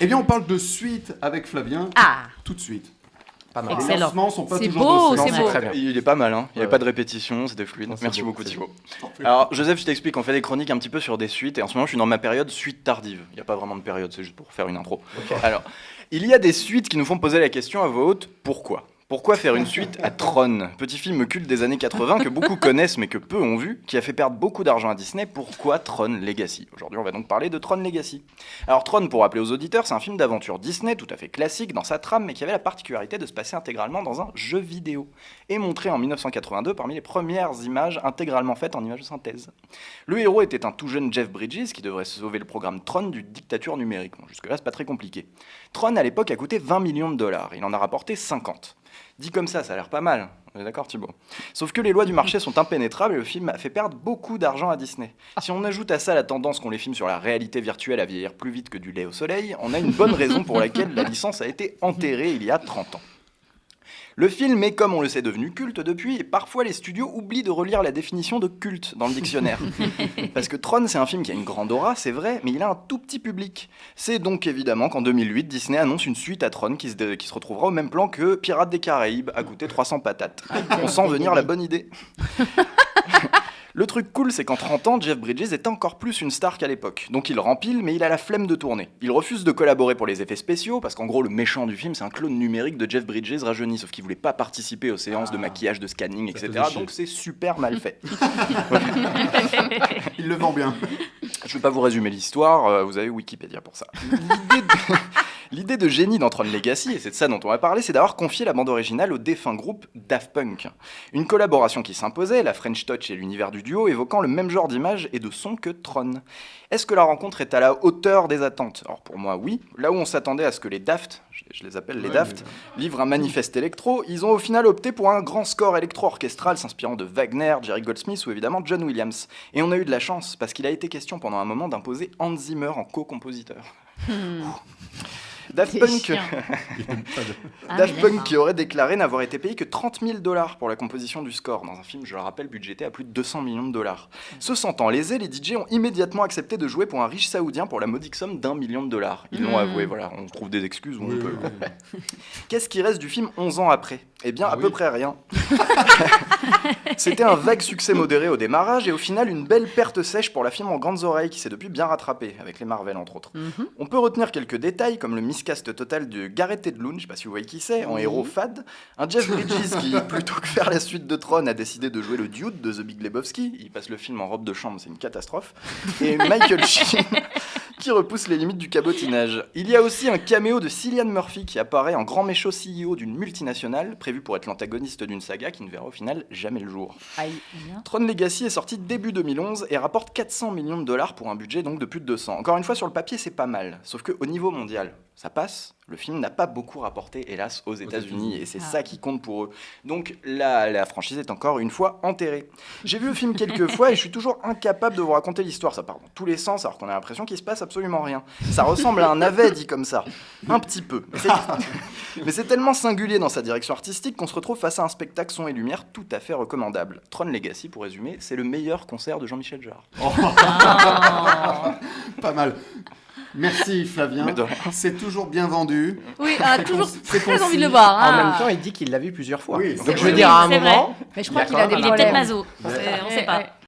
Eh bien, on parle de suite avec Flavien. Ah Tout de suite. Pas mal. Les Excellent. lancements sont pas C'est toujours beau, c'est beau. Très bien. Il est pas mal, hein. il n'y avait Ouais. pas de répétition, c'était fluide. Non, Merci beau, beaucoup Thibaut. Alors Joseph, je t'explique, on fait des chroniques un petit peu sur des suites et en ce moment je suis dans ma période suite tardive. Il n'y a pas vraiment de période, c'est juste pour faire une intro. Alors, il y a des suites qui nous font poser la question à voix haute, pourquoi? Pourquoi faire une suite à Tron, petit film culte des années 80 que beaucoup connaissent mais que peu ont vu, qui a fait perdre beaucoup d'argent à Disney? Pourquoi Tron Legacy? Aujourd'hui, on va donc parler de Tron Legacy. Alors Tron, pour rappeler aux auditeurs, c'est un film d'aventure Disney tout à fait classique dans sa trame, mais qui avait la particularité de se passer intégralement dans un jeu vidéo et montré en 1982 parmi les premières images intégralement faites en images de synthèse. Le héros était un tout jeune Jeff Bridges qui devrait sauver le programme Tron du dictature numérique. Jusque-là, c'est pas très compliqué. Tron, à l'époque, a coûté 20 millions de dollars. Il en a rapporté 50. Dit comme ça, ça a l'air pas mal. On est d'accord, Thibaut Sauf que les lois du marché sont impénétrables et le film a fait perdre beaucoup d'argent à Disney. Si on ajoute à ça la tendance qu'ont les films sur la réalité virtuelle à vieillir plus vite que du lait au soleil, on a une bonne raison pour laquelle la licence a été enterrée il y a 30 ans. Le film est, comme on le sait, devenu culte depuis, et parfois les studios oublient de relire la définition de culte dans le dictionnaire. Parce que Tron, c'est un film qui a une grande aura, c'est vrai, mais il a un tout petit public. C'est donc évidemment qu'en 2008, Disney annonce une suite à Tron qui se, qui se retrouvera au même plan que Pirates des Caraïbes, à coûter 300 patates. On sent venir la bonne idée. Le truc cool, c'est qu'en 30 ans, Jeff Bridges est encore plus une star qu'à l'époque. Donc il rempile, mais il a la flemme de tourner. Il refuse de collaborer pour les effets spéciaux, parce qu'en gros, le méchant du film, c'est un clone numérique de Jeff Bridges rajeuni, sauf qu'il voulait pas participer aux séances de maquillage, de scanning, Ça etc. Donc c'est super mal fait. Il le vend bien. Je vais pas vous résumer l'histoire, euh, vous avez Wikipédia pour ça. L'idée de... L'idée de génie dans Tron Legacy, et c'est de ça dont on va parler, c'est d'avoir confié la bande originale au défunt groupe Daft Punk. Une collaboration qui s'imposait, la French Touch et l'univers du duo, évoquant le même genre d'image et de son que Tron. Est-ce que la rencontre est à la hauteur des attentes? Alors pour moi, oui. Là où on s'attendait à ce que les Daft, je, les appelle les Ouais, Daft, mais- livrent un manifeste électro, ils ont au final opté pour un grand score électro-orchestral s'inspirant de Wagner, Jerry Goldsmith ou évidemment John Williams. Et on a eu de la chance, parce qu'il a été question pendant un moment d'imposer Hans Zimmer en co-compositeur. Daft Punk. Ah, Daft Punk qui aurait déclaré n'avoir été payé que 30 000 dollars pour la composition du score, dans un film, je le rappelle, budgété à plus de 200 millions de dollars. Se sentant lésés, les DJ ont immédiatement accepté de jouer pour un riche saoudien pour la modique somme d'un million de dollars. Ils l'ont Mm. avoué, voilà, on trouve des excuses où on peut. oui, oui. Qu'est-ce qui reste du film 11 ans après? Eh bien, Ah à oui. peu près rien. C'était un vague succès modéré au démarrage et au final une belle perte sèche pour la film en grandes oreilles qui s'est depuis bien rattrapée, avec les Marvel entre autres. Mhm. On peut retenir quelques détails comme le miscast total de Gareth Edlund, je sais pas si vous voyez qui c'est, en Oui. héros fade, un Jeff Bridges qui, plutôt que faire la suite de Tron, a décidé de jouer le dude de The Big Lebowski, il passe le film en robe de chambre, c'est une catastrophe, et Michael Sheen qui repousse les limites du cabotinage. Il y a aussi un caméo de Cillian Murphy qui apparaît en grand méchant CEO d'une multinationale, prévu pour être l'antagoniste d'une saga qui ne verra au final jamais le jour. Aïe. Tron Legacy est sorti début 2011 et rapporte 400 millions de dollars pour un budget donc de plus de 200. Encore une fois, sur le papier, c'est pas mal. Sauf qu'au niveau mondial, ça passe. Le film n'a pas beaucoup rapporté, hélas, aux États-Unis, et c'est Ah. ça qui compte pour eux. Donc la, la franchise est encore une fois enterrée. J'ai vu le film quelques fois et je suis toujours incapable de vous raconter l'histoire. Ça part dans tous les sens, alors qu'on a l'impression qu'il se passe absolument rien. Ça ressemble à un navet dit comme ça, un petit peu. Mais c'est- tellement singulier dans sa direction artistique qu'on se retrouve face à un spectacle son et lumière tout à fait recommandable. Tron Legacy, pour résumer, c'est le meilleur concert de Jean-Michel Jarre. Ah. Pas mal. Merci Flavien. C'est toujours bien vendu. Oui, ah, toujours très envie de le voir. En hein. même temps, il dit qu'il l'a vu plusieurs fois. Oui, Donc c'est je veux vrai. dire, à un moment, Mais je crois qu'il a des. Il est peut-être maso. On sait pas.